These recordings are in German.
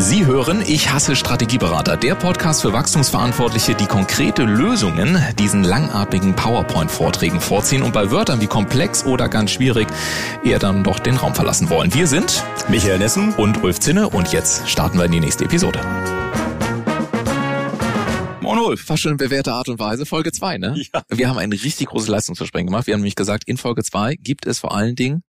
Sie hören Ich hasse Strategieberater, der Podcast für Wachstumsverantwortliche, die konkrete Lösungen diesen langatmigen PowerPoint-Vorträgen vorziehen und bei Wörtern wie komplex oder ganz schwierig eher dann doch den Raum verlassen wollen. Wir sind Michael Nessen und Ulf Zinne und jetzt starten wir in die nächste Episode. Moin Ulf, fast schon in bewährter Art und Weise, Folge 2, ne? Ja. Wir haben ein richtig großes Leistungsversprechen gemacht. Wir haben nämlich gesagt, in Folge 2 gibt es vor allen Dingen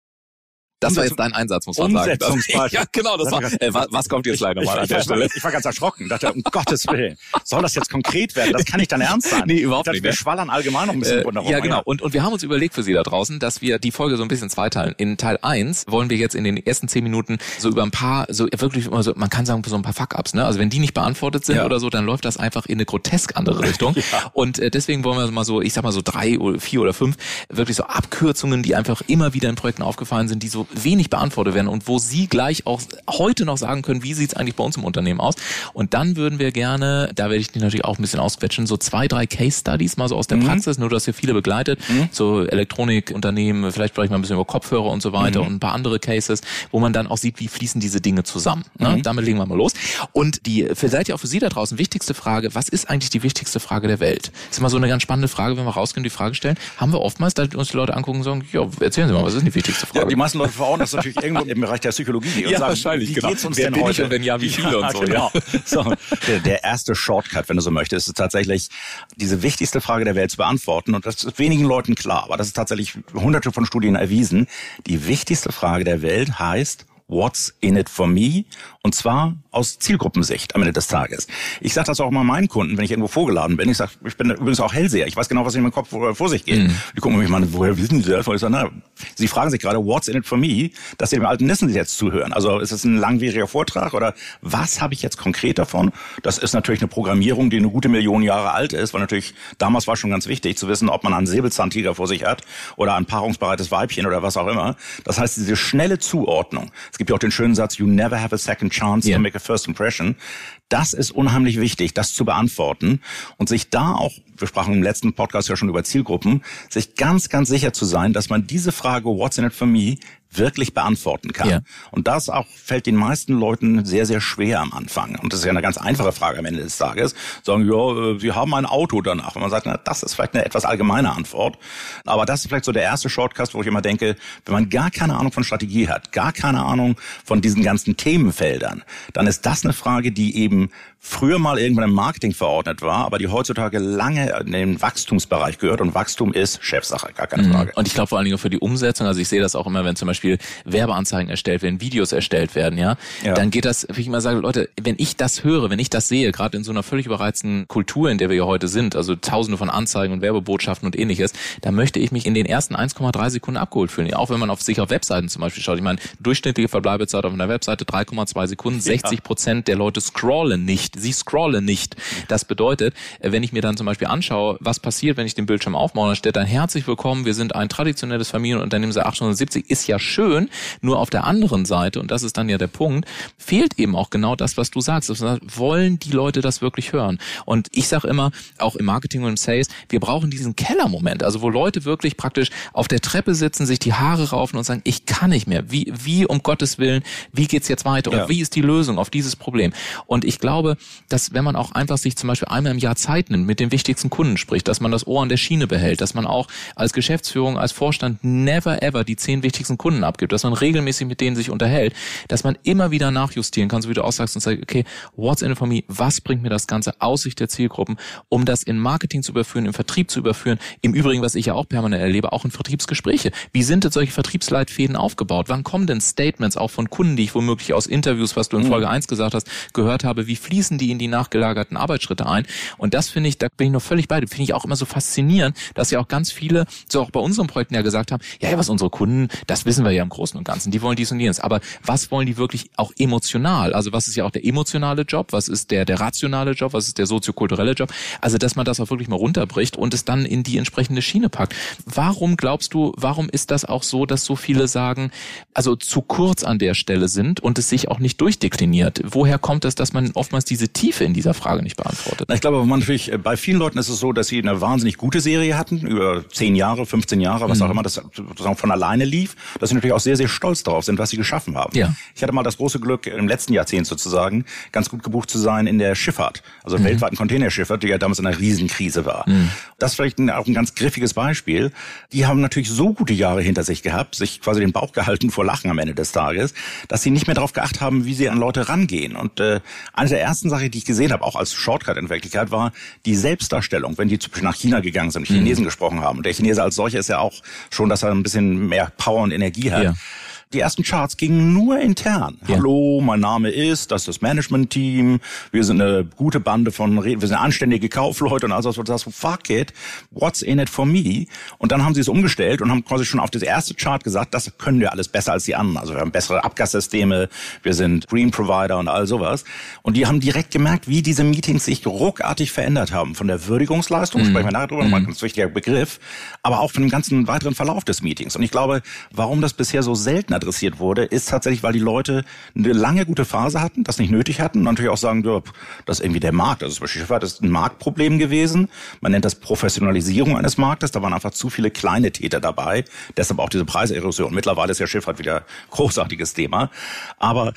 das war jetzt dein Einsatz, muss man sagen. ja, genau, das war. Äh, was, was kommt jetzt leider mal an der Stelle? Ich war ganz erschrocken, dachte, um Gottes Willen, soll das jetzt konkret werden? Das kann nicht dein Ernst sein. Nee, überhaupt dachte, nicht. Wir ne? schwallern allgemein noch ein bisschen äh, Ja, genau. Und, und wir haben uns überlegt für Sie da draußen, dass wir die Folge so ein bisschen zweiteilen. In Teil 1 wollen wir jetzt in den ersten zehn Minuten so über ein paar, so wirklich immer so, man kann sagen, so ein paar Fuck-Ups, ne? Also wenn die nicht beantwortet sind ja. oder so, dann läuft das einfach in eine grotesk andere Richtung. Und äh, deswegen wollen wir mal so, ich sag mal so drei oder vier oder fünf, wirklich so Abkürzungen, die einfach immer wieder in Projekten aufgefallen sind, die so wenig beantwortet werden und wo Sie gleich auch heute noch sagen können, wie sieht's eigentlich bei uns im Unternehmen aus. Und dann würden wir gerne, da werde ich dich natürlich auch ein bisschen ausquetschen, so zwei, drei Case Studies mal so aus der mhm. Praxis, nur dass ihr viele begleitet, mhm. so Elektronikunternehmen, vielleicht spreche ich mal ein bisschen über Kopfhörer und so weiter mhm. und ein paar andere Cases, wo man dann auch sieht, wie fließen diese Dinge zusammen. Ne? Mhm. Damit legen wir mal los. Und die vielleicht ja auch für Sie da draußen wichtigste Frage, was ist eigentlich die wichtigste Frage der Welt? Das ist immer so eine ganz spannende Frage, wenn wir rausgehen und die Frage stellen, haben wir oftmals, da uns die Leute angucken und sagen, ja, erzählen Sie mal, was ist die wichtigste Frage? Ja, die meisten Leute verhauen das natürlich irgendwo im Bereich der Psychologie und ja, sagen, wahrscheinlich, wie genau. geht's uns Wer denn heute? und wenn ja, wie viele ja, und so. Genau. Ja. so der, der erste Shortcut, wenn du so möchtest, ist tatsächlich diese wichtigste Frage der Welt zu beantworten und das ist wenigen Leuten klar, aber das ist tatsächlich hunderte von Studien erwiesen. Die wichtigste Frage der Welt heißt, What's in it for me? Und zwar aus Zielgruppensicht am Ende des Tages. Ich sage das auch mal meinen Kunden, wenn ich irgendwo vorgeladen bin. Ich sage, ich bin übrigens auch Hellseher. Ich weiß genau, was in meinem Kopf vor sich geht. Mhm. Die gucken mich mal, woher wissen Sie das? Und ich sage, na, Sie fragen sich gerade, what's in it for me? Dass Sie dem alten Nissen jetzt zuhören. Also ist es ein langwieriger Vortrag oder was habe ich jetzt konkret davon? Das ist natürlich eine Programmierung, die eine gute Million Jahre alt ist, weil natürlich damals war schon ganz wichtig zu wissen, ob man einen Säbelzahntiger vor sich hat oder ein paarungsbereites Weibchen oder was auch immer. Das heißt, diese schnelle Zuordnung. Es gibt ja auch den schönen Satz, you never have a second chance yeah. to make a first impression. Das ist unheimlich wichtig, das zu beantworten und sich da auch, wir sprachen im letzten Podcast ja schon über Zielgruppen, sich ganz, ganz sicher zu sein, dass man diese Frage, what's in it for me, wirklich beantworten kann. Ja. Und das auch fällt den meisten Leuten sehr, sehr schwer am Anfang. Und das ist ja eine ganz einfache Frage am Ende des Tages. Sagen, ja, äh, sie haben ein Auto danach. Und man sagt, na, das ist vielleicht eine etwas allgemeine Antwort. Aber das ist vielleicht so der erste Shortcast, wo ich immer denke, wenn man gar keine Ahnung von Strategie hat, gar keine Ahnung von diesen ganzen Themenfeldern, dann ist das eine Frage, die eben früher mal irgendwann im Marketing verordnet war, aber die heutzutage lange in den Wachstumsbereich gehört. Und Wachstum ist Chefsache, gar keine mhm. Frage. Und ich glaube vor allen Dingen für die Umsetzung, also ich sehe das auch immer, wenn zum Beispiel Beispiel Werbeanzeigen erstellt werden, Videos erstellt werden, ja, ja. dann geht das, wie ich immer sage, Leute, wenn ich das höre, wenn ich das sehe, gerade in so einer völlig überreizten Kultur, in der wir ja heute sind, also tausende von Anzeigen und Werbebotschaften und ähnliches, da möchte ich mich in den ersten 1,3 Sekunden abgeholt fühlen. Auch wenn man auf sich auf Webseiten zum Beispiel schaut. Ich meine, durchschnittliche Verbleibezeit auf einer Webseite 3,2 Sekunden, 60 Prozent der Leute scrollen nicht. Sie scrollen nicht. Das bedeutet, wenn ich mir dann zum Beispiel anschaue, was passiert, wenn ich den Bildschirm aufmache, dann steht dann herzlich willkommen, wir sind ein traditionelles Familienunternehmen seit 1870, ist ja schön, nur auf der anderen Seite, und das ist dann ja der Punkt, fehlt eben auch genau das, was du sagst. Wollen die Leute das wirklich hören? Und ich sage immer, auch im Marketing und im Sales, wir brauchen diesen Kellermoment, also wo Leute wirklich praktisch auf der Treppe sitzen, sich die Haare raufen und sagen, ich kann nicht mehr. Wie, wie um Gottes Willen, wie geht's jetzt weiter? Und ja. wie ist die Lösung auf dieses Problem? Und ich glaube, dass wenn man auch einfach sich zum Beispiel einmal im Jahr Zeit nimmt, mit den wichtigsten Kunden spricht, dass man das Ohr an der Schiene behält, dass man auch als Geschäftsführung, als Vorstand never ever die zehn wichtigsten Kunden abgibt, dass man regelmäßig mit denen sich unterhält, dass man immer wieder nachjustieren kann, so wie du auch sagst und sagst, okay, what's in it for me? Was bringt mir das Ganze aus Sicht der Zielgruppen, um das in Marketing zu überführen, im Vertrieb zu überführen? Im Übrigen, was ich ja auch permanent erlebe, auch in Vertriebsgespräche. Wie sind denn solche Vertriebsleitfäden aufgebaut? Wann kommen denn Statements auch von Kunden, die ich womöglich aus Interviews, was du in mhm. Folge 1 gesagt hast, gehört habe, wie fließen die in die nachgelagerten Arbeitsschritte ein? Und das finde ich, da bin ich noch völlig bei finde ich auch immer so faszinierend, dass ja auch ganz viele, so auch bei unseren Projekten ja gesagt haben, ja, was unsere Kunden, das wissen wir ja im Großen und Ganzen. Die wollen dies und jenes. Aber was wollen die wirklich auch emotional? Also was ist ja auch der emotionale Job? Was ist der, der rationale Job? Was ist der soziokulturelle Job? Also, dass man das auch wirklich mal runterbricht und es dann in die entsprechende Schiene packt. Warum glaubst du, warum ist das auch so, dass so viele sagen, also zu kurz an der Stelle sind und es sich auch nicht durchdekliniert? Woher kommt es, dass man oftmals diese Tiefe in dieser Frage nicht beantwortet? Ich glaube, man natürlich, äh, bei vielen Leuten ist es so, dass sie eine wahnsinnig gute Serie hatten, über zehn Jahre, 15 Jahre, was mhm. auch immer, das sozusagen von alleine lief, dass sie natürlich auch sehr, sehr stolz darauf sind, was sie geschaffen haben. Ja. Ich hatte mal das große Glück, im letzten Jahrzehnt sozusagen, ganz gut gebucht zu sein in der Schifffahrt, also mhm. weltweiten Containerschifffahrt, die ja damals in einer Riesenkrise war. Mhm. Das ist vielleicht ein, auch ein ganz griffiges Beispiel. Die haben natürlich so gute Jahre hinter sich gehabt, sich quasi den Bauch gehalten vor Lachen am Ende des Tages, dass sie nicht mehr darauf geachtet haben, wie sie an Leute rangehen. Und äh, eine der ersten Sachen, die ich gesehen habe, auch als Shortcut in Wirklichkeit, war die Selbstdarstellung, wenn die zum Beispiel nach China gegangen sind und Chinesen mhm. gesprochen haben. Und der Chinese als solcher ist ja auch schon, dass er ein bisschen mehr Power und Energie hat. Ja. Die ersten Charts gingen nur intern. Ja. Hallo, mein Name ist, das ist das Management-Team, wir sind eine gute Bande von, wir sind anständige Kaufleute und was du sagst, fuck it, what's in it for me? Und dann haben sie es umgestellt und haben quasi schon auf das erste Chart gesagt, das können wir alles besser als die anderen. Also wir haben bessere Abgassysteme, wir sind Green Provider und all sowas. Und die haben direkt gemerkt, wie diese Meetings sich ruckartig verändert haben. Von der Würdigungsleistung, mhm. sprechen wir nachher drüber, mhm. ein ganz wichtiger Begriff, aber auch von dem ganzen weiteren Verlauf des Meetings. Und ich glaube, warum das bisher so selten adressiert wurde, ist tatsächlich, weil die Leute eine lange gute Phase hatten, das nicht nötig hatten und natürlich auch sagen, ja, das ist irgendwie der Markt. Also zum Beispiel Schifffahrt ist ein Marktproblem gewesen. Man nennt das Professionalisierung eines Marktes. Da waren einfach zu viele kleine Täter dabei. Deshalb auch diese Preiserosion. Mittlerweile ist ja Schifffahrt wieder großartiges Thema. Aber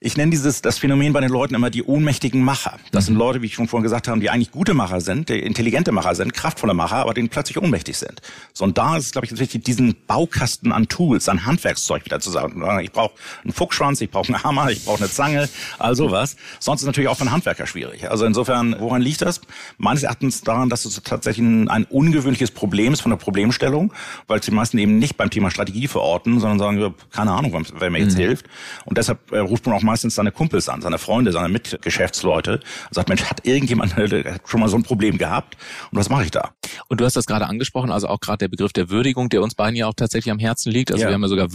ich nenne dieses das Phänomen bei den Leuten immer die ohnmächtigen Macher. Das sind mhm. Leute, wie ich schon vorhin gesagt habe, die eigentlich gute Macher sind, die intelligente Macher sind, kraftvolle Macher, aber denen plötzlich ohnmächtig sind. So und da ist, glaube ich, wichtig, diesen Baukasten an Tools, an Handwerkszeug wieder zu sagen. Ich brauche einen Fuchsschwanz, ich brauche einen Hammer, ich brauche eine Zange, all sowas. Sonst ist natürlich auch für einen Handwerker schwierig. Also insofern, woran liegt das? Meines Erachtens daran, dass es tatsächlich ein, ein ungewöhnliches Problem ist von der Problemstellung, weil die meisten eben nicht beim Thema Strategie verorten, sondern sagen, keine Ahnung, wer mir jetzt mhm. hilft. Und deshalb äh, ruft man auch meistens seine Kumpels an, seine Freunde, seine Mitgeschäftsleute und sagt, Mensch, hat irgendjemand schon mal so ein Problem gehabt? Und was mache ich da? Und du hast das gerade angesprochen, also auch gerade der Begriff der Würdigung, der uns beiden ja auch tatsächlich am Herzen liegt. Also ja. wir haben ja sogar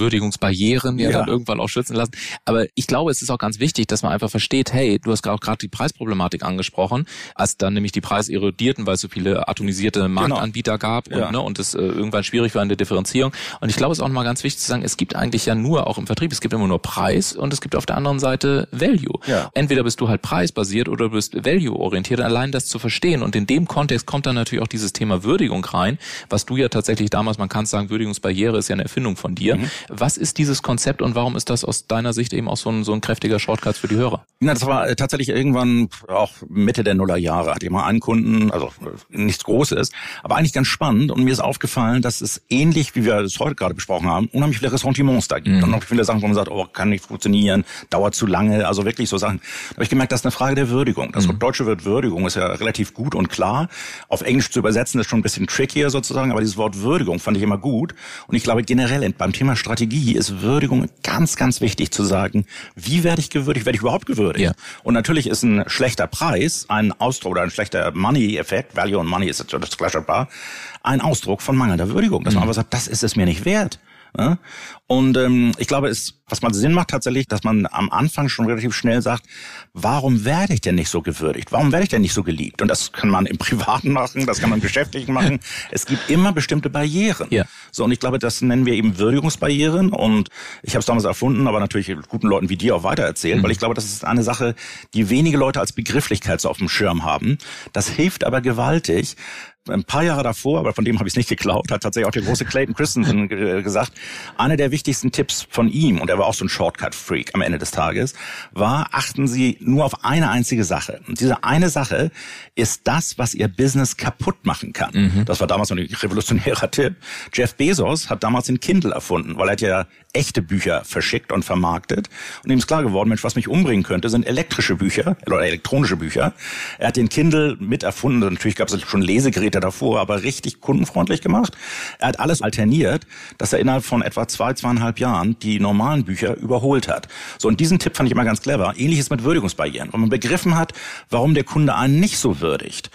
Würdigungsbarrieren ja, ja. dann irgendwann auch schützen lassen. Aber ich glaube, es ist auch ganz wichtig, dass man einfach versteht, hey, du hast auch gerade die Preisproblematik angesprochen, als dann nämlich die Preise erodierten, weil es so viele atomisierte genau. Marktanbieter genau. gab und, ja. ne, und es äh, irgendwann schwierig war in der Differenzierung. Und ich glaube, es ist auch nochmal ganz wichtig zu sagen, es gibt eigentlich ja nur, auch im Vertrieb, es gibt immer nur Preis und es gibt auf der anderen Seite Value. Ja. Entweder bist du halt preisbasiert oder du bist value-orientiert. Allein das zu verstehen und in dem Kontext kommt dann natürlich auch dieses Thema Würdigung rein, was du ja tatsächlich damals, man kann sagen, Würdigungsbarriere ist ja eine Erfindung von dir. Mhm. Was ist dieses Konzept und warum ist das aus deiner Sicht eben auch so ein, so ein kräftiger Shortcut für die Hörer? Na, das war äh, tatsächlich irgendwann auch Mitte der Nullerjahre. Hatte ich mal einen Kunden, also äh, nichts Großes, aber eigentlich ganz spannend und mir ist aufgefallen, dass es ähnlich, wie wir es heute gerade besprochen haben, unheimlich viele Ressentiments da gibt. Mhm. Und noch viele Sachen, wo man sagt, oh, kann nicht funktionieren, dauert zu lange, also wirklich so Sachen. Da habe ich gemerkt, das ist eine Frage der Würdigung. Das mhm. deutsche Wort Würdigung ist ja relativ gut und klar. Auf Englisch zu übersetzen ist schon ein bisschen trickier sozusagen, aber dieses Wort Würdigung fand ich immer gut. Und ich glaube generell beim Thema Strategie ist Würdigung ganz, ganz wichtig zu sagen, wie werde ich gewürdigt, werde ich überhaupt gewürdigt? Ja. Und natürlich ist ein schlechter Preis ein Ausdruck oder ein schlechter Money-Effekt, Value und Money ist das gleiche Paar, ein Ausdruck von mangelnder Würdigung. Dass man mhm. einfach sagt, das ist es mir nicht wert. Und ähm, ich glaube, es, was mal Sinn macht tatsächlich, dass man am Anfang schon relativ schnell sagt, warum werde ich denn nicht so gewürdigt? Warum werde ich denn nicht so geliebt? Und das kann man im Privaten machen, das kann man im Geschäftlichen machen. Es gibt immer bestimmte Barrieren. Ja. So, und ich glaube, das nennen wir eben Würdigungsbarrieren. Und ich habe es damals erfunden, aber natürlich guten Leuten wie dir auch weitererzählen, mhm. weil ich glaube, das ist eine Sache, die wenige Leute als Begrifflichkeit so auf dem Schirm haben. Das hilft aber gewaltig, ein paar Jahre davor, aber von dem habe ich es nicht geklaut, hat tatsächlich auch der große Clayton Christensen gesagt, einer der wichtigsten Tipps von ihm, und er war auch so ein Shortcut-Freak am Ende des Tages, war, achten Sie nur auf eine einzige Sache. Und diese eine Sache ist das, was Ihr Business kaputt machen kann. Mhm. Das war damals noch ein revolutionärer Tipp. Jeff Bezos hat damals den Kindle erfunden, weil er hat ja echte Bücher verschickt und vermarktet. Und ihm ist klar geworden, Mensch, was mich umbringen könnte, sind elektrische Bücher oder elektronische Bücher. Er hat den Kindle mit erfunden. Natürlich gab es schon Lesegeräte davor, aber richtig kundenfreundlich gemacht. Er hat alles alterniert, dass er innerhalb von etwa zwei, zweieinhalb Jahren die normalen Bücher überholt hat. So, und diesen Tipp fand ich immer ganz clever. Ähnliches mit Würdigungsbarrieren. Wenn man begriffen hat, warum der Kunde einen nicht so würdigt,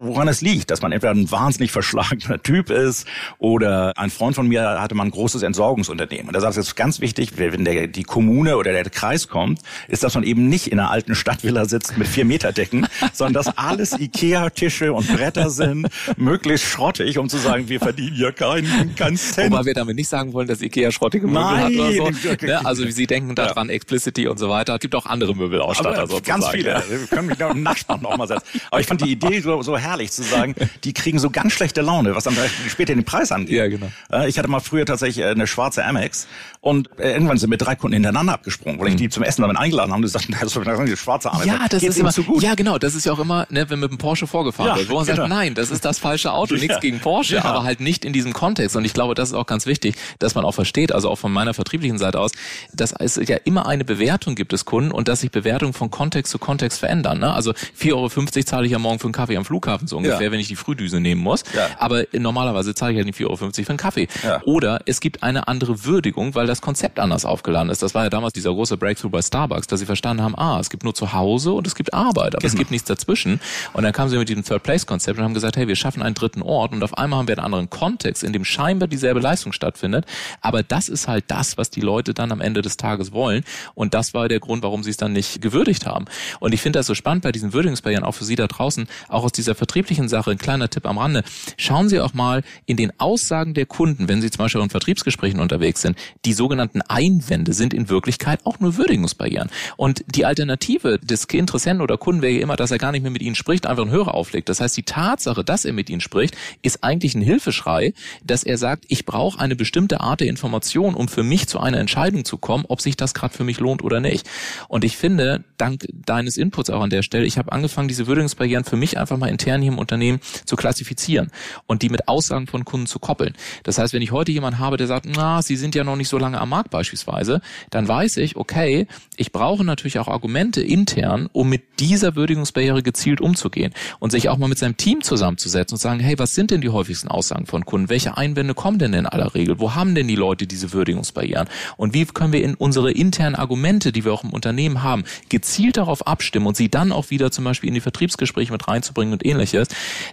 woran es liegt, dass man entweder ein wahnsinnig verschlagener Typ ist oder ein Freund von mir hatte mal ein großes Entsorgungsunternehmen. Und er sagt, es ist ganz wichtig, wenn der, die Kommune oder der Kreis kommt, ist, dass man eben nicht in einer alten Stadtvilla sitzt mit vier Meter Decken, sondern dass alles Ikea-Tische und Bretter sind, möglichst schrottig, um zu sagen, wir verdienen hier keinen, keinen Cent. Wobei wir damit nicht sagen wollen, dass Ikea schrottige Möbel Nein, hat oder so. Ne? Also wie Sie denken daran, ja. Explicity und so weiter. Es gibt auch andere Möbelausstatter sozusagen. Ganz viele. Wir können mich da im Nachspann noch mal setzen. Aber ich fand die Idee so, so herrlich herrlich zu sagen, die kriegen so ganz schlechte Laune, was dann später den Preis angeht. Ja, genau. Äh, ich hatte mal früher tatsächlich äh, eine schwarze Amex und äh, irgendwann sind mir drei Kunden hintereinander abgesprungen, weil ich mhm. die zum Essen damit eingeladen habe und gesagt, das ist eine schwarze Amex. Ja, das Geht's ist immer zu gut. Ja, genau, das ist ja auch immer, ne, wenn mit dem Porsche vorgefahren ja, wird, wo man genau. sagt, nein, das ist das falsche Auto, nichts ja. gegen Porsche, ja. aber halt nicht in diesem Kontext und ich glaube, das ist auch ganz wichtig, dass man auch versteht, also auch von meiner vertrieblichen Seite aus, dass es ja immer eine Bewertung gibt des Kunden und dass sich Bewertungen von Kontext zu Kontext verändern. Ne? Also 4,50 Euro zahle ich ja morgen für einen Kaffee am Flughafen so ungefähr, ja. wenn ich die Frühdüse nehmen muss. Ja. Aber normalerweise zahle ich ja nicht 4,50 Euro für einen Kaffee. Ja. Oder es gibt eine andere Würdigung, weil das Konzept anders aufgeladen ist. Das war ja damals dieser große Breakthrough bei Starbucks, dass sie verstanden haben, ah, es gibt nur zu Hause und es gibt Arbeit, aber genau. es gibt nichts dazwischen. Und dann kamen sie mit diesem Third-Place-Konzept und haben gesagt, hey, wir schaffen einen dritten Ort und auf einmal haben wir einen anderen Kontext, in dem scheinbar dieselbe Leistung stattfindet. Aber das ist halt das, was die Leute dann am Ende des Tages wollen. Und das war der Grund, warum sie es dann nicht gewürdigt haben. Und ich finde das so spannend bei diesen Würdigungsbarrieren, auch für Sie da draußen, auch aus dieser vertrieblichen Sache, ein kleiner Tipp am Rande. Schauen Sie auch mal in den Aussagen der Kunden, wenn Sie zum Beispiel in Vertriebsgesprächen unterwegs sind, die sogenannten Einwände sind in Wirklichkeit auch nur Würdigungsbarrieren. Und die Alternative des Interessenten oder Kunden wäre ja immer, dass er gar nicht mehr mit Ihnen spricht, einfach einen Hörer auflegt. Das heißt, die Tatsache, dass er mit Ihnen spricht, ist eigentlich ein Hilfeschrei, dass er sagt, ich brauche eine bestimmte Art der Information, um für mich zu einer Entscheidung zu kommen, ob sich das gerade für mich lohnt oder nicht. Und ich finde, dank deines Inputs auch an der Stelle, ich habe angefangen, diese Würdigungsbarrieren für mich einfach mal intern hier im Unternehmen zu klassifizieren und die mit Aussagen von Kunden zu koppeln. Das heißt, wenn ich heute jemanden habe, der sagt, na, Sie sind ja noch nicht so lange am Markt beispielsweise, dann weiß ich, okay, ich brauche natürlich auch Argumente intern, um mit dieser Würdigungsbarriere gezielt umzugehen und sich auch mal mit seinem Team zusammenzusetzen und sagen, hey, was sind denn die häufigsten Aussagen von Kunden? Welche Einwände kommen denn in aller Regel? Wo haben denn die Leute diese Würdigungsbarrieren? Und wie können wir in unsere internen Argumente, die wir auch im Unternehmen haben, gezielt darauf abstimmen und sie dann auch wieder zum Beispiel in die Vertriebsgespräche mit reinzubringen und ähnliches,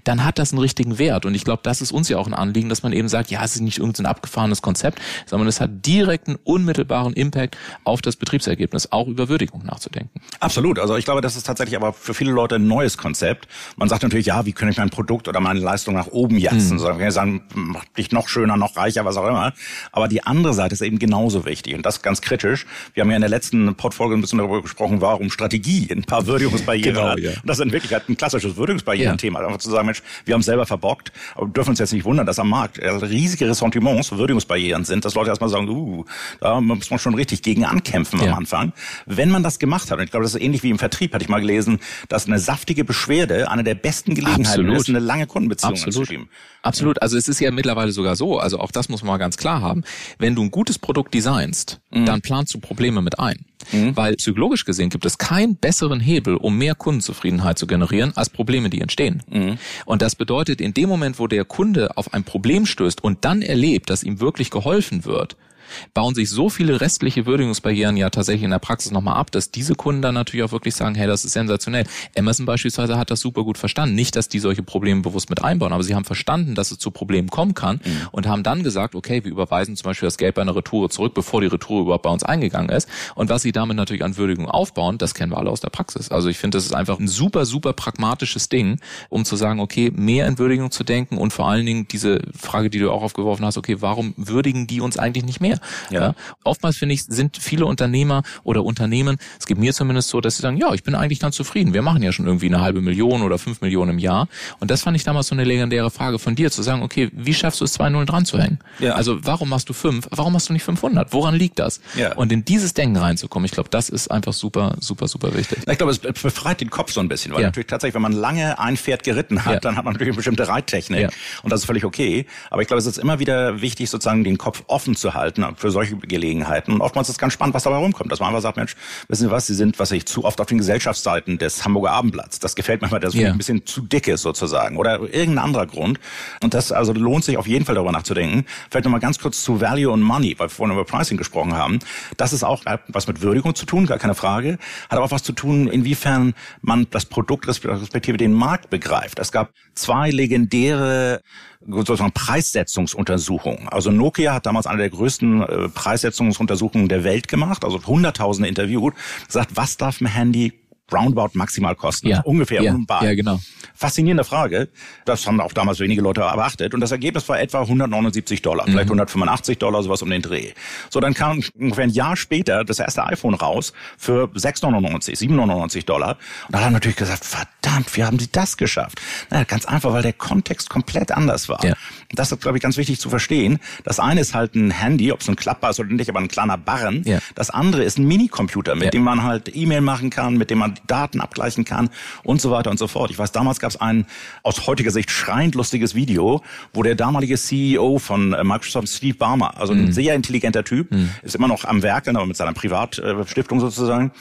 dann hat das einen richtigen Wert. Und ich glaube, das ist uns ja auch ein Anliegen, dass man eben sagt, ja, es ist nicht irgendein abgefahrenes Konzept, sondern es hat direkten, unmittelbaren Impact auf das Betriebsergebnis, auch über Würdigung nachzudenken. Absolut. Also ich glaube, das ist tatsächlich aber für viele Leute ein neues Konzept. Man sagt natürlich, ja, wie kann ich mein Produkt oder meine Leistung nach oben jatzen? Mhm. So, wir sagen, macht dich noch schöner, noch reicher, was auch immer. Aber die andere Seite ist eben genauso wichtig und das ganz kritisch. Wir haben ja in der letzten Podfolge ein bisschen darüber gesprochen, warum Strategie ein paar Würdigungsbarrieren genau, hat. Ja. Und das ist in Wirklichkeit ein klassisches Würdigungsbarrieren-Thema. Ja. Einfach zu sagen, Mensch, wir haben selber verbockt, aber dürfen uns jetzt nicht wundern, dass am Markt riesige Ressentiments, Würdigungsbarrieren sind, dass Leute erstmal sagen, uh, da muss man schon richtig gegen ankämpfen ja. am Anfang. Wenn man das gemacht hat, und ich glaube, das ist ähnlich wie im Vertrieb, hatte ich mal gelesen, dass eine saftige Beschwerde eine der besten Gelegenheiten Absolut. ist, eine lange Kundenbeziehung Absolut. Absolut. Also es ist ja mittlerweile sogar so, also auch das muss man mal ganz klar haben. Wenn du ein gutes Produkt designst, mhm. dann planst du Probleme mit ein. Mhm. Weil psychologisch gesehen gibt es keinen besseren Hebel, um mehr Kundenzufriedenheit zu generieren, als Probleme, die entstehen. Mhm. Und das bedeutet, in dem Moment, wo der Kunde auf ein Problem stößt und dann erlebt, dass ihm wirklich geholfen wird, bauen sich so viele restliche Würdigungsbarrieren ja tatsächlich in der Praxis nochmal ab, dass diese Kunden dann natürlich auch wirklich sagen, hey, das ist sensationell. Amazon beispielsweise hat das super gut verstanden. Nicht, dass die solche Probleme bewusst mit einbauen, aber sie haben verstanden, dass es zu Problemen kommen kann mhm. und haben dann gesagt, okay, wir überweisen zum Beispiel das Geld bei einer Retour zurück, bevor die Retour überhaupt bei uns eingegangen ist. Und was sie damit natürlich an Würdigung aufbauen, das kennen wir alle aus der Praxis. Also ich finde, das ist einfach ein super, super pragmatisches Ding, um zu sagen, okay, mehr in Würdigung zu denken und vor allen Dingen diese Frage, die du auch aufgeworfen hast, okay, warum würdigen die uns eigentlich nicht mehr? Ja. ja. Oftmals finde ich, sind viele Unternehmer oder Unternehmen, es geht mir zumindest so, dass sie sagen, ja, ich bin eigentlich ganz zufrieden. Wir machen ja schon irgendwie eine halbe Million oder fünf Millionen im Jahr. Und das fand ich damals so eine legendäre Frage von dir, zu sagen, okay, wie schaffst du es, zwei Nullen dran zu hängen? Ja. Also warum machst du fünf? Warum machst du nicht 500? Woran liegt das? Ja. Und in dieses Denken reinzukommen, ich glaube, das ist einfach super, super, super wichtig. Ich glaube, es befreit den Kopf so ein bisschen, weil ja. natürlich tatsächlich, wenn man lange ein Pferd geritten hat, ja. dann hat man natürlich eine bestimmte Reittechnik. Ja. Und das ist völlig okay. Aber ich glaube, es ist immer wieder wichtig, sozusagen den Kopf offen zu halten für solche solche Gelegenheiten. Und oftmals ist es ganz spannend, was dabei rumkommt. Dass man einfach sagt, Mensch, wissen Sie was, Sie sind, was ich zu oft auf den Gesellschaftsseiten des Hamburger Abendblatts. Das gefällt mir mal, dass yeah. ein bisschen zu dick ist sozusagen. Oder irgendein anderer Grund. Und das also lohnt sich auf jeden Fall darüber nachzudenken. Vielleicht nochmal ganz kurz zu Value und Money, weil wir vorhin über Pricing gesprochen haben. Das ist auch was mit Würdigung zu tun, gar keine Frage. Hat aber auch was zu tun, inwiefern man das Produkt respektive den Markt begreift. Es gab zwei legendäre sozusagen Preissetzungsuntersuchungen. Also Nokia hat damals eine der größten äh, Preissetzungsuntersuchungen der Welt gemacht, also Hunderttausende interviewt, gesagt, was darf ein Handy roundabout maximal kosten. Ja. Ungefähr ja. um Ja, genau. Faszinierende Frage. Das haben auch damals wenige Leute erwartet. Und das Ergebnis war etwa 179 Dollar, Mhm. vielleicht 185 Dollar, sowas um den Dreh. So, dann kam ungefähr ein Jahr später das erste iPhone raus für 6,99, 7,99 Dollar. Und da haben natürlich gesagt, verdammt, wie haben sie das geschafft? Naja, ganz einfach, weil der Kontext komplett anders war. Ja. Das ist, glaube ich, ganz wichtig zu verstehen. Das eine ist halt ein Handy, ob es ein klappbar ist oder nicht, aber ein kleiner Barren. Ja. Das andere ist ein Minicomputer, mit Ja. dem man halt E-Mail machen kann, mit dem man die Daten abgleichen kann und so weiter und so fort. Ich weiß, damals gab es ein aus heutiger Sicht schreiend lustiges Video, wo der damalige CEO von äh, Microsoft, Steve Ballmer, also ein sehr intelligenter Typ, ist immer noch am Werk, aber mit seiner Privatstiftung sozusagen,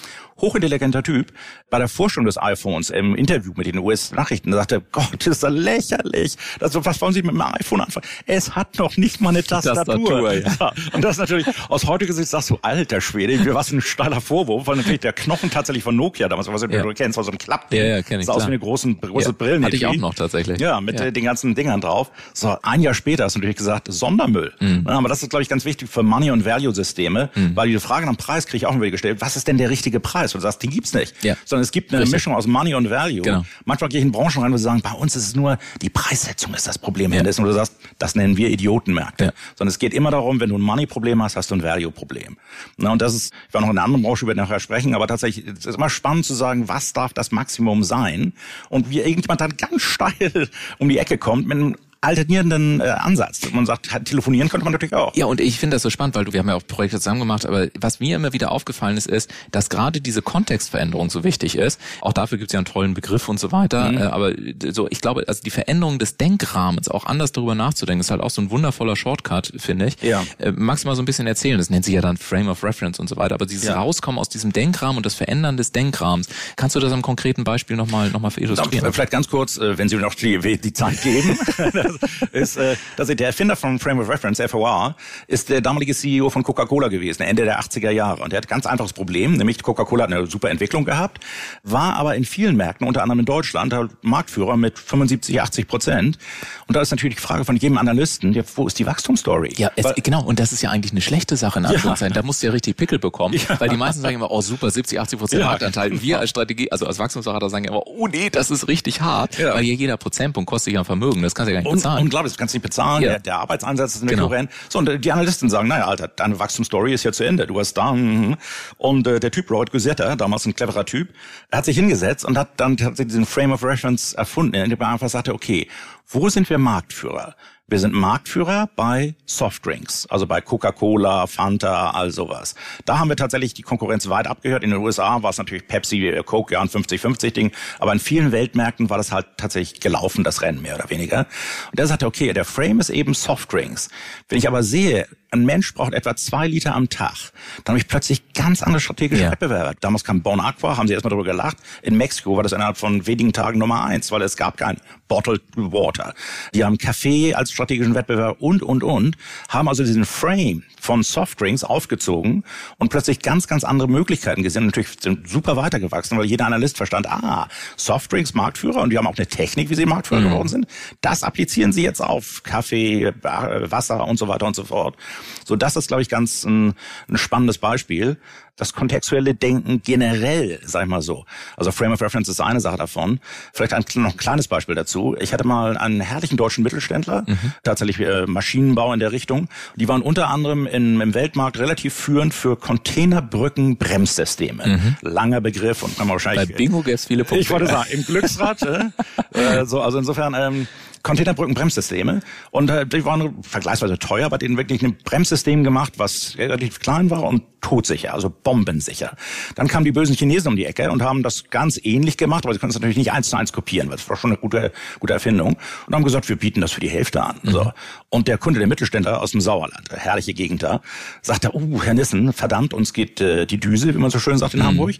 hochintelligenter Typ, bei der Vorstellung des iPhones im Interview mit den US-Nachrichten sagte, Gott, das ist ja lächerlich. Das, was wollen Sie mit dem iPhone anfangen? Es hat noch nicht mal eine Tastatur. Tastatur, ja. Ja, Und das ist natürlich, aus heutiger Sicht sagst du, alter Schwede, was ein steiler Vorwurf, weil natürlich der Knochen tatsächlich von Nokia damals, was du Ja. kennst, war so ein Klappding. Ja, ja, kenn ich, Sah aus wie eine große Ja, Brillen. hatte ich auch noch tatsächlich. Ja, mit den ganzen Dingern drauf. So, ein Jahr später hast du natürlich gesagt, Sondermüll. Mhm. Aber das ist, glaube ich, ganz wichtig für Money- und Value-Systeme, weil die Frage nach dem Preis kriege ich auch immer wieder gestellt, was ist denn der richtige Preis? Und du sagst, den gibt's nicht. Ja. Sondern es gibt eine Richtig. Mischung aus Money und Value. Genau. Manchmal gehe ich in Branchen rein, wo sie sagen, bei uns ist es nur, die Preissetzung ist das Problem. Ja. Und du sagst, das nennen wir Idiotenmärkte. Ja. Sondern es geht immer darum, wenn du ein Money-Problem hast, hast du ein Value-Problem. Na, und das ist, ich war noch in einer anderen Branche, über nachher sprechen, aber tatsächlich es ist immer spannend zu sagen, was darf das Maximum sein? Und wie irgendjemand dann ganz steil um die Ecke kommt mit einem alternierenden äh, Ansatz. Man sagt, telefonieren könnte man natürlich auch. Ja, und ich finde das so spannend, weil du, wir haben ja auch Projekte zusammen gemacht, aber was mir immer wieder aufgefallen ist, ist, dass gerade diese Kontextveränderung so wichtig ist. Auch dafür gibt es ja einen tollen Begriff und so weiter. Mhm. Äh, aber so, ich glaube, also die Veränderung des Denkrahmens, auch anders darüber nachzudenken, ist halt auch so ein wundervoller Shortcut, finde ich. Ja. Äh, magst du mal so ein bisschen erzählen? Das nennt sich ja dann Frame of Reference und so weiter. Aber dieses Ja. Rauskommen aus diesem Denkrahmen und das Verändern des Denkrahmens, kannst du das am konkreten Beispiel nochmal noch mal illustrieren? Vielleicht ganz kurz, äh, wenn Sie mir noch die, die Zeit geben, ist, äh, dass der Erfinder von Frame of Reference, FOR, ist der damalige CEO von Coca-Cola gewesen, Ende der 80er Jahre. Und der hat ein ganz einfaches Problem, nämlich Coca-Cola hat eine super Entwicklung gehabt, war aber in vielen Märkten, unter anderem in Deutschland, Marktführer mit 75, 80 Prozent. Und da ist natürlich die Frage von jedem Analysten, ja, wo ist die Wachstumsstory? Ja, es, Weil- genau. Und das ist ja eigentlich eine schlechte Sache in Anführungszeichen. Da musst du ja richtig Pickel bekommen, weil die meisten sagen immer, oh super, 70, 80 Prozent Ja. Marktanteil. Wir als Strategie, also als Wachstumsberater sagen immer, oh nee, das ist richtig hart, Ja. weil hier jeder Prozentpunkt kostet ja ein Vermögen. Das kannst du ja gar nicht Un bezahlen. unglaublich, das kannst du nicht bezahlen. Ja. Der, der Arbeitseinsatz ist natürlich Genau. So, und äh, die Analysten sagen, naja, Alter, deine Wachstumsstory ist ja zu Ende. Du hast da, mhm. und äh, der Typ Robert Gusetta, damals ein cleverer Typ, hat sich hingesetzt und hat dann tatsächlich diesen Frame of Reference erfunden, indem er einfach sagte, okay, wo sind wir Marktführer? Wir sind Marktführer bei Softdrinks, also bei Coca-Cola, Fanta, all sowas. Da haben wir tatsächlich die Konkurrenz weit abgehört. In den USA war es natürlich Pepsi, äh, Coke, ja ein 50-50-Ding. Aber in vielen Weltmärkten war das halt tatsächlich gelaufen, das Rennen mehr oder weniger. Und er sagte, okay, der Frame ist eben Softdrinks. Wenn ich aber sehe, ein Mensch braucht etwa zwei Liter am Tag, dann habe ich plötzlich ganz andere strategische Ja. Wettbewerber. Damals kam Bon Aqua, haben sie erstmal darüber gelacht. In Mexiko war das innerhalb von wenigen Tagen Nummer eins, weil es gab kein Bottled Water. Die haben Kaffee als strategischen Wettbewerb und, und, und, haben also diesen Frame von Softdrinks aufgezogen und plötzlich ganz, ganz andere Möglichkeiten gesehen. Und natürlich sind super weitergewachsen, weil jeder Analyst verstand, ah, Softdrinks Marktführer und die haben auch eine Technik, wie sie Marktführer geworden sind. Das applizieren sie jetzt auf Kaffee, Wasser und so weiter und so fort. So, das ist, glaube ich, ganz ein, ein spannendes Beispiel. Das kontextuelle Denken generell, sag ich mal so. Also Frame of Reference ist eine Sache davon. Vielleicht ein, noch ein kleines Beispiel dazu. Ich hatte mal einen herrlichen deutschen Mittelständler, tatsächlich äh, Maschinenbau in der Richtung. Die waren unter anderem in, im Weltmarkt relativ führend für Containerbrücken-Bremssysteme. Langer Begriff und kann man Bei wahrscheinlich... Bingo gäbe viele Punkte. Ich wollte sagen, im Glücksrad. äh, so, also insofern ähm, Containerbrücken-Bremssysteme. Und äh, die waren vergleichsweise teuer, aber denen wirklich ein Bremssystem gemacht, was relativ klein war und todsicher, also bombensicher. Dann kamen die bösen Chinesen um die Ecke und haben das ganz ähnlich gemacht, aber sie können es natürlich nicht eins zu eins kopieren, weil es war schon eine gute, gute Erfindung. Und haben gesagt, wir bieten das für die Hälfte an. So. Und der Kunde, der Mittelständler aus dem Sauerland, herrliche Gegend da, sagte, uh, Herr Nissen, verdammt, uns geht äh, die Düse, wie man so schön sagt in Hamburg.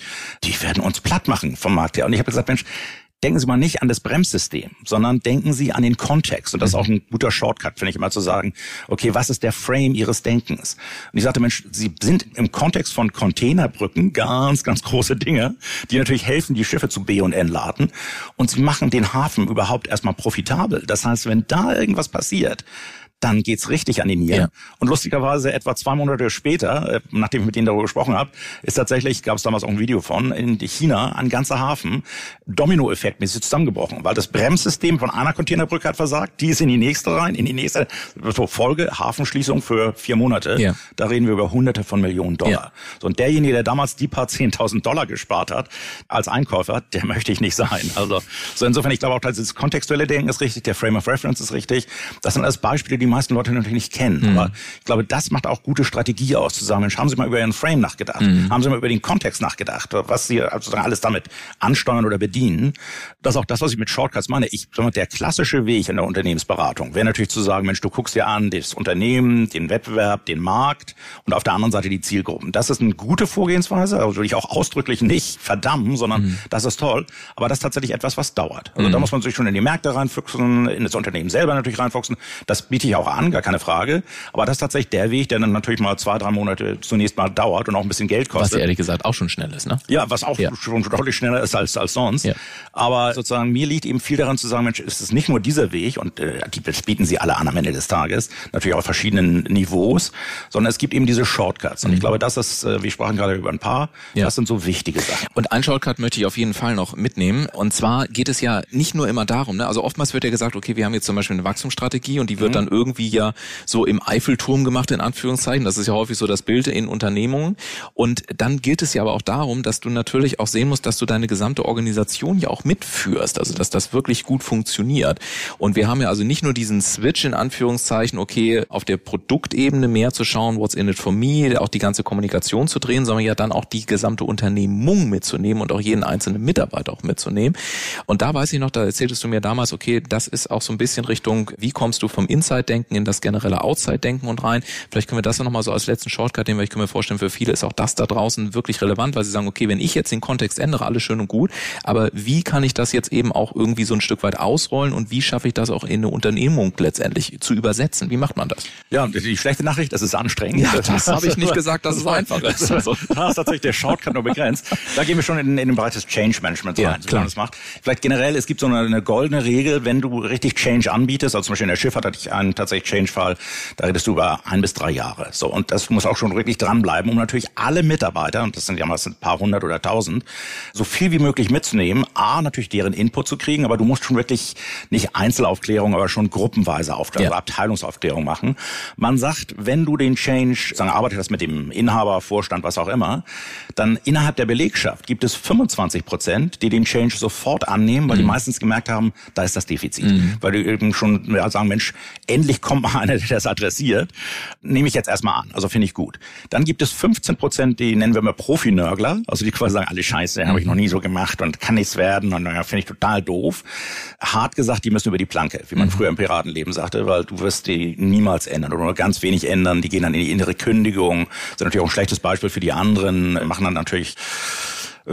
Die werden uns platt machen vom Markt her. Und ich habe gesagt, Mensch, denken Sie mal nicht an das Bremssystem, sondern denken Sie an den Kontext. Und das ist auch ein guter Shortcut, finde ich immer zu sagen, okay, was ist der Frame Ihres Denkens? Und ich sagte, Mensch, Sie sind im Kontext von Containerbrücken ganz, ganz große Dinge, die natürlich helfen, die Schiffe zu B und entladen. Und Sie machen den Hafen überhaupt erstmal profitabel. Das heißt, wenn da irgendwas passiert, dann geht's richtig an die Nieren. Ja. Und lustigerweise etwa zwei Monate später, äh, nachdem ich mit denen darüber gesprochen habe, ist tatsächlich, gab es damals auch ein Video von, in China ein ganzer Hafen Dominoeffektmäßig zusammengebrochen, weil das Bremssystem von einer Containerbrücke hat versagt, die ist in die nächste rein, in die nächste so Folge Hafenschließung für vier Monate. Ja. Da reden wir über Hunderte von Millionen Dollar. Ja. So und derjenige, der damals die paar 10.000 Dollar gespart hat als Einkäufer, der möchte ich nicht sein. Also so insofern, ich glaube auch, das kontextuelle Denken ist richtig, der Frame of Reference ist richtig. Das sind alles Beispiele, die die meisten Leute natürlich nicht kennen. Mhm. Aber ich glaube, das macht auch gute Strategie aus, zu sagen, Mensch, haben Sie mal über Ihren Frame nachgedacht? Mhm. Haben Sie mal über den Kontext nachgedacht, was Sie sozusagen alles damit ansteuern oder bedienen? Das ist auch das, was ich mit Shortcuts meine. Ich sag mal, der klassische Weg in der Unternehmensberatung wäre natürlich zu sagen, Mensch, du guckst dir an das Unternehmen, den Wettbewerb, den Markt und auf der anderen Seite die Zielgruppen. Das ist eine gute Vorgehensweise, also würde ich auch ausdrücklich nicht verdammen, sondern mhm. das ist toll. Aber das ist tatsächlich etwas, was dauert. Also mhm. da muss man sich schon in die Märkte reinfuchsen, in das Unternehmen selber natürlich reinfuchsen. Das biete ich auch an, gar keine Frage. Aber das ist tatsächlich der Weg, der dann natürlich mal zwei, drei Monate zunächst mal dauert und auch ein bisschen Geld kostet. Was ehrlich gesagt auch schon schnell ist, ne? Ja, was auch ja. schon deutlich schneller ist als, als sonst. Ja. Aber sozusagen mir liegt eben viel daran zu sagen, Mensch, ist es nicht nur dieser Weg und äh, die bieten sie alle an am Ende des Tages, natürlich auf verschiedenen Niveaus, sondern es gibt eben diese Shortcuts. Und mhm. ich glaube, das ist, äh, wir sprachen gerade über ein paar, ja. das sind so wichtige Sachen. Und ein Shortcut möchte ich auf jeden Fall noch mitnehmen. Und zwar geht es ja nicht nur immer darum, ne? also oftmals wird ja gesagt, okay, wir haben jetzt zum Beispiel eine Wachstumsstrategie und die wird mhm. dann irgendwie ja so im Eiffelturm gemacht, in Anführungszeichen. Das ist ja häufig so das Bild in Unternehmungen. Und dann gilt es ja aber auch darum, dass du natürlich auch sehen musst, dass du deine gesamte Organisation ja auch mitführst, also dass das wirklich gut funktioniert. Und wir haben ja also nicht nur diesen Switch in Anführungszeichen, okay, auf der Produktebene mehr zu schauen, what's in it for me, auch die ganze Kommunikation zu drehen, sondern ja dann auch die gesamte Unternehmung mitzunehmen und auch jeden einzelnen Mitarbeiter auch mitzunehmen. Und da weiß ich noch, da erzähltest du mir damals, okay, das ist auch so ein bisschen Richtung, wie kommst du vom Inside-Denken in das generelle Outside-Denken und rein. Vielleicht können wir das ja nochmal so als letzten Shortcut nehmen, weil ich kann mir vorstellen, für viele ist auch das da draußen wirklich relevant, weil sie sagen, okay, wenn ich jetzt den Kontext ändere, alles schön und gut, aber wie kann ich das jetzt eben auch irgendwie so ein Stück weit ausrollen und wie schaffe ich das auch in eine Unternehmung letztendlich zu übersetzen? Wie macht man das? Ja, die schlechte Nachricht, das ist anstrengend. Ja, das habe ich nicht gesagt, dass es einfach ist. Also. Da ist tatsächlich der Shortcut nur begrenzt. Da gehen wir schon in, in den Bereich des Change Managements ja, rein, klar. das macht. Vielleicht generell, es gibt so eine, eine, goldene Regel, wenn du richtig Change anbietest, also zum Beispiel in der Schifffahrt hatte ich einen tatsächlich Change-Fall, da redest du über ein bis drei Jahre. So, und das muss auch schon wirklich dranbleiben, um natürlich alle Mitarbeiter, und das sind ja meistens ein paar hundert oder tausend, so viel wie möglich mitzunehmen. A, natürlich deren Input zu kriegen, aber du musst schon wirklich nicht Einzelaufklärung, aber schon gruppenweise Aufklärung, ja. Abteilungsaufklärung machen. Man sagt, wenn du den Change, sagen, arbeitet das mit dem Inhaber, Vorstand, was auch immer, dann innerhalb der Belegschaft gibt es 25 Prozent, die den Change sofort annehmen, weil mhm. die meistens gemerkt haben, da ist das Defizit. Mhm. Weil die eben schon ja, sagen, Mensch, endlich kommt mal einer, der das adressiert. Nehme ich jetzt erstmal an. Also finde ich gut. Dann gibt es 15 Prozent, die nennen wir mal Profi-Nörgler, also die quasi sagen, alle Scheiße, mhm. habe ich noch nie so gemacht und kann nichts werden und naja, finde ich total doof. Hart gesagt, die müssen über die Planke, wie man mhm. früher im Piratenleben sagte, weil du wirst die niemals ändern oder nur ganz wenig ändern. Die gehen dann in die innere Kündigung. Ist natürlich auch ein schlechtes Beispiel für die anderen, machen dann natürlich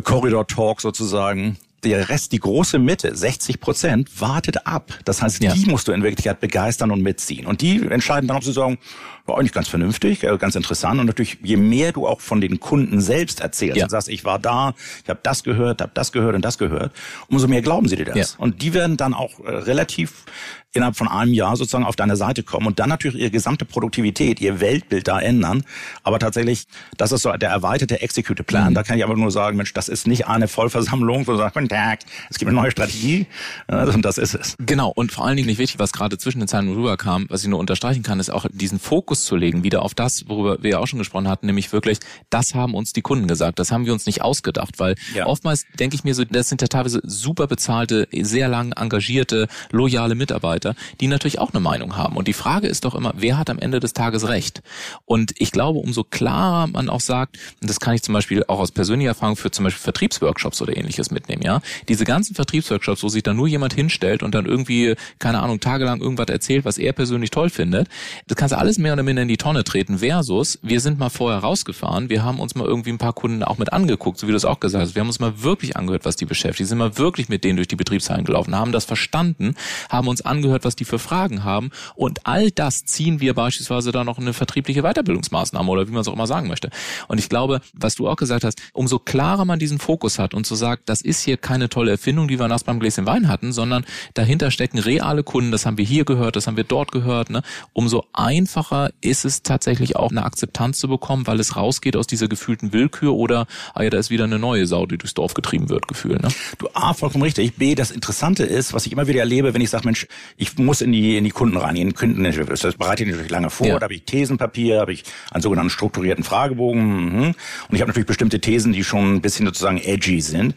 Corridor-Talk sozusagen der Rest, die große Mitte, 60 Prozent, wartet ab. Das heißt, ja. die musst du in Wirklichkeit begeistern und mitziehen. Und die entscheiden dann, ob sie sagen, war eigentlich ganz vernünftig, äh, ganz interessant. Und natürlich, je mehr du auch von den Kunden selbst erzählst ja. und sagst, ich war da, ich habe das gehört, habe das gehört und das gehört, umso mehr glauben sie dir das. Ja. Und die werden dann auch äh, relativ innerhalb von einem Jahr sozusagen auf deine Seite kommen und dann natürlich ihre gesamte Produktivität, ihr Weltbild da ändern. Aber tatsächlich, das ist so der erweiterte Execute Plan. Mhm. Da kann ich aber nur sagen, Mensch, das ist nicht eine Vollversammlung, wo du sagst, Tag, es gibt eine neue Strategie. Und das ist es. Genau. Und vor allen Dingen nicht wichtig, was gerade zwischen den Zeilen rüberkam, was ich nur unterstreichen kann, ist auch diesen Fokus zu legen, wieder auf das, worüber wir ja auch schon gesprochen hatten, nämlich wirklich, das haben uns die Kunden gesagt. Das haben wir uns nicht ausgedacht, weil ja. oftmals denke ich mir so, das sind ja teilweise super bezahlte, sehr lang engagierte, loyale Mitarbeiter die natürlich auch eine Meinung haben. Und die Frage ist doch immer, wer hat am Ende des Tages recht? Und ich glaube, umso klarer man auch sagt, und das kann ich zum Beispiel auch aus persönlicher Erfahrung für zum Beispiel Vertriebsworkshops oder ähnliches mitnehmen, ja, diese ganzen Vertriebsworkshops, wo sich dann nur jemand hinstellt und dann irgendwie, keine Ahnung, tagelang irgendwas erzählt, was er persönlich toll findet, das kannst du alles mehr oder minder in die Tonne treten, versus, wir sind mal vorher rausgefahren, wir haben uns mal irgendwie ein paar Kunden auch mit angeguckt, so wie du es auch gesagt hast, wir haben uns mal wirklich angehört, was die beschäftigt, sind mal wirklich mit denen durch die Betriebshallen gelaufen, haben das verstanden, haben uns angehört, was die für Fragen haben. Und all das ziehen wir beispielsweise da noch eine vertriebliche Weiterbildungsmaßnahme oder wie man es auch immer sagen möchte. Und ich glaube, was du auch gesagt hast, umso klarer man diesen Fokus hat und so sagt, das ist hier keine tolle Erfindung, die wir nachts beim Gläschen Wein hatten, sondern dahinter stecken reale Kunden, das haben wir hier gehört, das haben wir dort gehört, ne? umso einfacher ist es tatsächlich auch eine Akzeptanz zu bekommen, weil es rausgeht aus dieser gefühlten Willkür oder, ah ja, da ist wieder eine neue Sau, die durchs Dorf getrieben wird, Gefühl. Ne? Du A, vollkommen richtig. B, das Interessante ist, was ich immer wieder erlebe, wenn ich sage, Mensch, ich muss in die, in die Kunden rein, in die Kunden, das bereite ich natürlich lange vor, ja. da habe ich Thesenpapier, habe ich einen sogenannten strukturierten Fragebogen mhm. und ich habe natürlich bestimmte Thesen, die schon ein bisschen sozusagen edgy sind.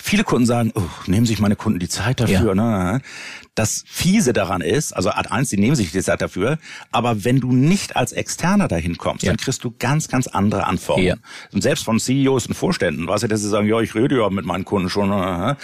Viele Kunden sagen, oh, nehmen sich meine Kunden die Zeit dafür. Ja. Ne? Das Fiese daran ist, also Art 1, die nehmen sich die Zeit dafür, aber wenn du nicht als Externer dahin kommst, ja. dann kriegst du ganz, ganz andere Anforderungen. Ja. Und selbst von CEOs und Vorständen, weißt du, dass sie sagen, ja, ich rede ja mit meinen Kunden schon.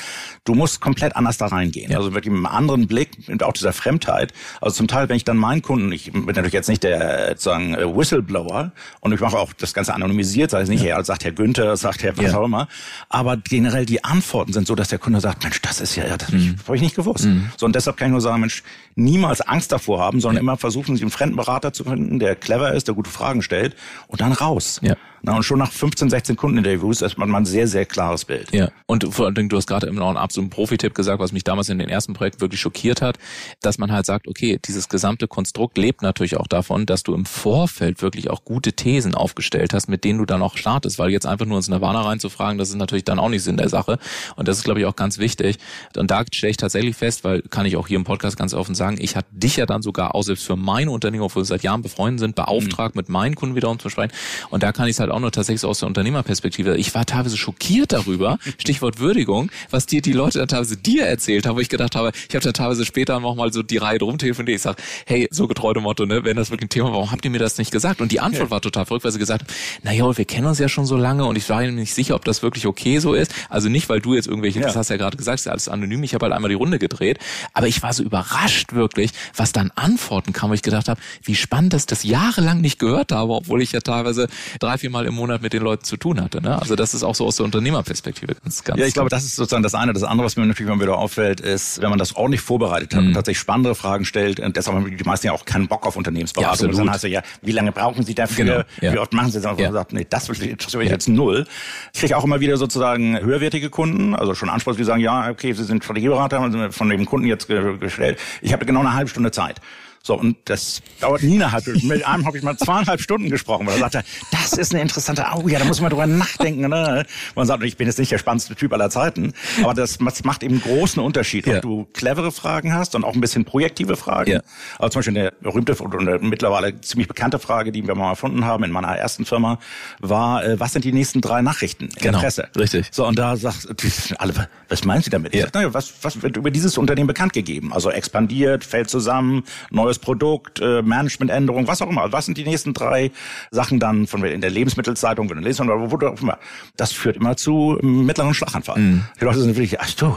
Du musst komplett anders da reingehen. Ja. Also wirklich mit einem anderen Blick, und auch dieser Fremdheit. Also zum Teil, wenn ich dann meinen Kunden, ich bin natürlich jetzt nicht der sozusagen äh, Whistleblower und ich mache auch das Ganze anonymisiert, sage ich nicht, ja. sagt Herr Günther, sagt Herr was auch immer, aber generell die Antworten sind so, dass der Kunde sagt, Mensch, das ist ja, das mhm. habe ich nicht gewusst. Mhm. So, und deshalb kann ich nur sagen, Mensch, niemals Angst davor haben, sondern ja. immer versuchen, sich einen fremden Berater zu finden, der clever ist, der gute Fragen stellt und dann raus. Ja. Na, und schon nach 15, 16 Kundeninterviews ist man ein sehr, sehr klares Bild. Ja. Und vor allem, du hast gerade immer noch einen absoluten Profi-Tipp gesagt, was mich damals in den ersten Projekten wirklich schockiert hat, dass man halt sagt, okay, dieses gesamte Konstrukt lebt natürlich auch davon, dass du im Vorfeld wirklich auch gute Thesen aufgestellt hast, mit denen du dann auch startest, weil jetzt einfach nur ins Nirvana reinzufragen, das ist natürlich dann auch nicht Sinn der Sache. Und das ist, glaube ich, auch ganz wichtig. Und da stelle ich tatsächlich fest, weil kann ich auch hier im Podcast ganz offen sagen, ich hatte dich ja dann sogar auch selbst für mein Unternehmen, obwohl wir seit Jahren befreundet sind, beauftragt, mhm. mit meinen Kunden wiederum zu sprechen. Und da kann ich es halt auch nur tatsächlich aus der Unternehmerperspektive. Ich war teilweise schockiert darüber, Stichwort Würdigung, was dir die Leute dann teilweise dir erzählt haben, wo ich gedacht habe, ich habe dann teilweise später noch mal so die Reihe drum telefoniert. Ich sage, hey, so getreu dem Motto, ne, wenn das wirklich ein Thema war, warum habt ihr mir das nicht gesagt? Und die Antwort ja. war total verrückt, weil sie gesagt haben, naja, wir kennen uns ja schon so lange und ich war mir nicht sicher, ob das wirklich okay so ist. Also nicht, weil du jetzt irgendwelche, ja. das hast ja gerade gesagt, ist ja alles anonym, ich habe halt einmal die Runde gedreht. Aber ich war so überrascht wirklich, was dann Antworten kam, wo ich gedacht habe, wie spannend, dass ich das jahrelang nicht gehört habe, obwohl ich ja teilweise drei, vier Mal im Monat mit den Leuten zu tun hatte. Ne? Also das ist auch so aus der Unternehmerperspektive ganz, ganz Ja, ich glaube, das ist sozusagen das eine. Das andere, was mir natürlich mal wieder auffällt, ist, wenn man das ordentlich vorbereitet hat mhm. und tatsächlich spannende Fragen stellt, und deshalb haben die meisten ja auch keinen Bock auf Unternehmensberatung. Ja, dann heißt ja, wie lange brauchen Sie dafür? Genau, ja. Wie oft machen Sie das? Und ja. sagt, nee, das interessiert mich jetzt null. Ich kriege auch immer wieder sozusagen höherwertige Kunden, also schon Ansprüche, die sagen, ja, okay, Sie sind Strategieberater, haben von dem Kunden jetzt gestellt. Ich habe genau eine halbe Stunde Zeit. So, und das dauert nie eine halbe Stunde. Mit einem habe ich mal zweieinhalb Stunden gesprochen, weil er sagte, das ist eine interessante, oh ja, da muss man drüber nachdenken. Ne? Man sagt, ich bin jetzt nicht der spannendste Typ aller Zeiten, aber das, macht eben großen Unterschied, ja. ob du clevere Fragen hast und auch ein bisschen projektive Fragen. Ja. Also zum Beispiel eine berühmte und eine mittlerweile ziemlich bekannte Frage, die wir mal erfunden haben in meiner ersten Firma, war, äh, was sind die nächsten drei Nachrichten in genau. der Presse? Richtig. So, und da sagt alle, was meinen Sie damit? Ja. Ich sag, naja, was, was wird über dieses Unternehmen bekannt gegeben? Also expandiert, fällt zusammen, neues neues Produkt, äh, Managementänderung, was auch immer. Was sind die nächsten drei Sachen dann von in der Lebensmittelzeitung, wenn du lesen oder wo auch immer. Das führt immer zu mittleren Schlaganfall. Mm. Die Leute sind wirklich, ach du,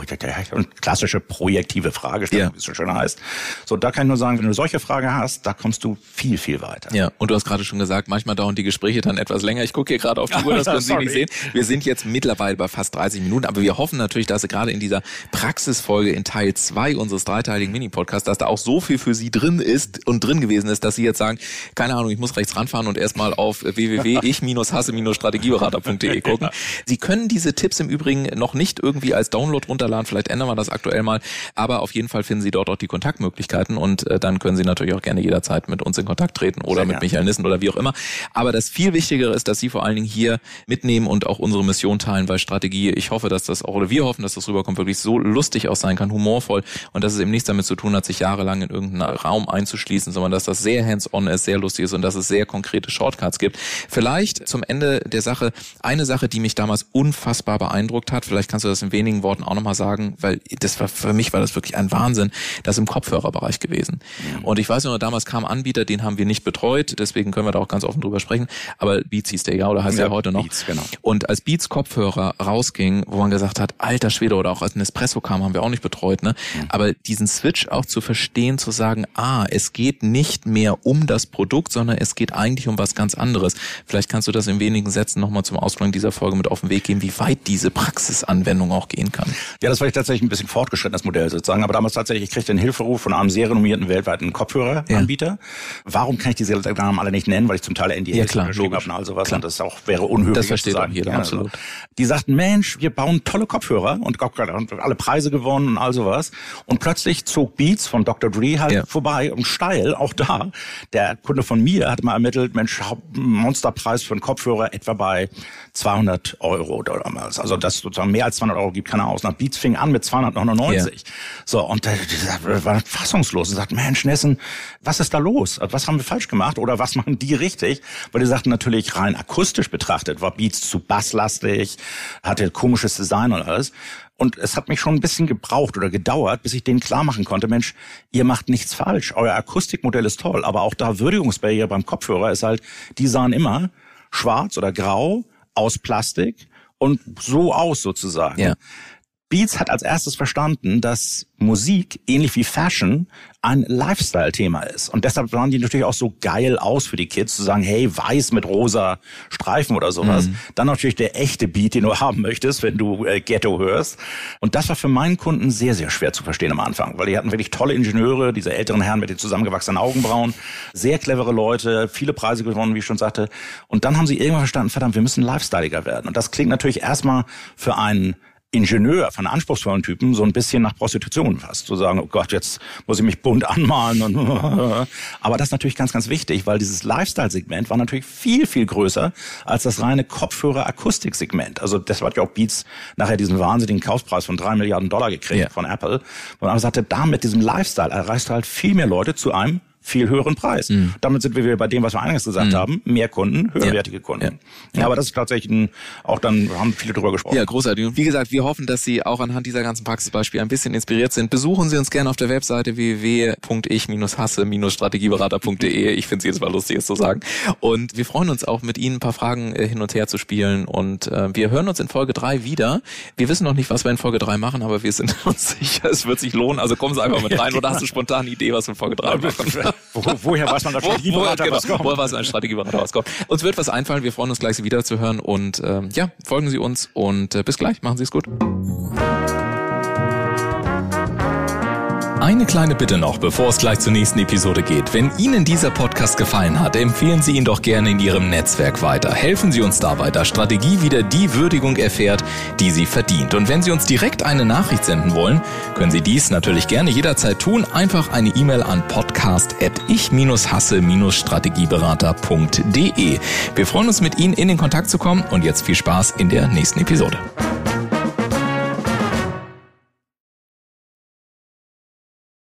und klassische projektive Fragestellung, ja. wie es so schön heißt. So, da kann ich nur sagen, wenn du solche Fragen hast, da kommst du viel, viel weiter. Ja, und du hast gerade schon gesagt, manchmal dauern die Gespräche dann etwas länger. Ich gucke hier gerade auf die Uhr, das können Sie nicht sehen. Wir sind jetzt mittlerweile bei fast 30 Minuten, aber wir hoffen natürlich, dass Sie gerade in dieser Praxisfolge in Teil 2 unseres dreiteiligen Mini-Podcasts, dass da auch so viel für Sie drin ist und drin gewesen ist, dass Sie jetzt sagen, keine Ahnung, ich muss rechts ranfahren und erstmal auf www.ich-hasse-strategieberater.de gucken. Sie können diese Tipps im Übrigen noch nicht irgendwie als Download runterladen, vielleicht ändern wir das aktuell mal, aber auf jeden Fall finden Sie dort auch die Kontaktmöglichkeiten und äh, dann können Sie natürlich auch gerne jederzeit mit uns in Kontakt treten oder Sehr mit Michael Nissen oder wie auch immer. Aber das viel Wichtigere ist, dass Sie vor allen Dingen hier mitnehmen und auch unsere Mission teilen, weil Strategie, ich hoffe, dass das auch, oder wir hoffen, dass das rüberkommt, wirklich so lustig auch sein kann, humorvoll. Und dass es eben nichts damit zu tun hat, sich jahrelang in irgendeinen Raum einzuschließen, sondern dass das sehr hands-on ist, sehr lustig ist und dass es sehr konkrete Shortcuts gibt. Vielleicht zum Ende der Sache eine Sache, die mich damals unfassbar beeindruckt hat. Vielleicht kannst du das in wenigen Worten auch nochmal sagen, weil das war für mich war das wirklich ein Wahnsinn. Das im Kopfhörerbereich gewesen. Mhm. Und ich weiß noch, damals kam Anbieter, den haben wir nicht betreut, deswegen können wir da auch ganz offen drüber sprechen. Aber Beats hieß der ja oder heißt ja, der heute noch. Beats, genau. Und als Beats Kopfhörer rausging, wo man gesagt hat, alter Schwede oder auch als Nespresso kam, haben wir auch nicht betreut, ne? Mhm. Aber diesen Switch auch zu verstehen, zu sagen, ah, klar, es geht nicht mehr um das Produkt, sondern es geht eigentlich um was ganz anderes. Vielleicht kannst du das in wenigen Sätzen nochmal zum Ausgang dieser Folge mit auf den Weg geben, wie weit diese Praxisanwendung auch gehen kann. Ja, das war ich tatsächlich ein bisschen fortgeschrittenes Modell sozusagen, aber damals tatsächlich, ich kriegte den Hilferuf von einem sehr renommierten weltweiten Kopfhöreranbieter. Ja. Warum kann ich diese Namen alle nicht nennen, weil ich zum Teil NDA ja, klar, geschrieben habe und all sowas klar. und das auch wäre unhöflich das versteht zu sagen. Jeder, ja, absolut. Also, die sagten, Mensch, wir bauen tolle Kopfhörer und alle Preise gewonnen und all sowas und plötzlich zog Beats von Dr. Dre halt ja. vorbei und steil, auch da. Der Kunde von mir hat mal ermittelt, Mensch, Monsterpreis für einen Kopfhörer etwa bei 200 Euro damals. Also das sozusagen mehr als 200 Euro gibt keine Ausnahme. Beats fing an mit 299. Ja. So, und der, der war fassungslos und sagt, Mensch, Nessen, was ist da los? Was haben wir falsch gemacht oder was machen die richtig? Weil die sagten natürlich rein akustisch betrachtet, war Beats zu basslastig, hatte komisches Design und alles. Und es hat mich schon ein bisschen gebraucht oder gedauert, bis ich denen klar machen konnte, Mensch, ihr macht nichts falsch. Euer Akustikmodell ist toll, aber auch da Würdigungsbarriere beim Kopfhörer ist halt, die sahen immer schwarz oder grau aus Plastik und so aus sozusagen. Ja. Beats hat als erstes verstanden, dass Musik, ähnlich wie Fashion, ein Lifestyle-Thema ist. Und deshalb sahen die natürlich auch so geil aus für die Kids, zu sagen, hey, weiß mit rosa Streifen oder sowas. Mhm. Dann natürlich der echte Beat, den du haben möchtest, wenn du äh, Ghetto hörst. Und das war für meinen Kunden sehr, sehr schwer zu verstehen am Anfang, weil die hatten wirklich tolle Ingenieure, diese älteren Herren mit den zusammengewachsenen Augenbrauen, sehr clevere Leute, viele Preise gewonnen, wie ich schon sagte. Und dann haben sie irgendwann verstanden, verdammt, wir müssen lifestyleiger werden. Und das klingt natürlich erstmal für einen Ingenieur von anspruchsvollen Typen so ein bisschen nach Prostitution fast. Zu sagen, oh Gott, jetzt muss ich mich bunt anmalen. Und Aber das ist natürlich ganz, ganz wichtig, weil dieses Lifestyle-Segment war natürlich viel, viel größer als das reine Kopfhörer-Akustik-Segment. Also deshalb hat ja auch Beats nachher diesen wahnsinnigen Kaufpreis von drei Milliarden Dollar gekriegt ja. von Apple. Und er sagte, da mit diesem Lifestyle erreichst du halt viel mehr Leute zu einem viel höheren Preis. Mhm. Damit sind wir wieder bei dem, was wir eingangs gesagt mhm. haben, mehr Kunden, höherwertige Kunden. Ja. ja. aber das ist tatsächlich ein, auch dann haben viele drüber gesprochen. Ja, großartig. Und wie gesagt, wir hoffen, dass Sie auch anhand dieser ganzen Praxisbeispiele ein bisschen inspiriert sind. Besuchen Sie uns gerne auf der Webseite www.ich-hasse-strategieberater.de. Ich finde es jedes Mal lustig, es zu sagen. Und wir freuen uns auch, mit Ihnen ein paar Fragen äh, hin und her zu spielen. Und äh, wir hören uns in Folge drei wieder. Wir wissen noch nicht, was wir in Folge drei machen, aber wir sind uns sicher, es wird sich lohnen. Also kommen Sie einfach mit rein. Oder hast du spontan eine Idee, was wir in Folge drei machen? Wo, woher weiß man als Strategieberater, genau, was kommt? Woher weiß ein Strategieberater, was kommt? Uns wird was einfallen. Wir freuen uns gleich, Sie wiederzuhören. Und ähm, ja, folgen Sie uns und äh, bis gleich. Machen Sie es gut. Eine kleine Bitte noch, bevor es gleich zur nächsten Episode geht. Wenn Ihnen dieser Podcast gefallen hat, empfehlen Sie ihn doch gerne in Ihrem Netzwerk weiter. Helfen Sie uns dabei, dass Strategie wieder die Würdigung erfährt, die sie verdient. Und wenn Sie uns direkt eine Nachricht senden wollen, können Sie dies natürlich gerne jederzeit tun. Einfach eine E-Mail an podcast.ich-hasse-strategieberater.de. Wir freuen uns mit Ihnen in den Kontakt zu kommen und jetzt viel Spaß in der nächsten Episode.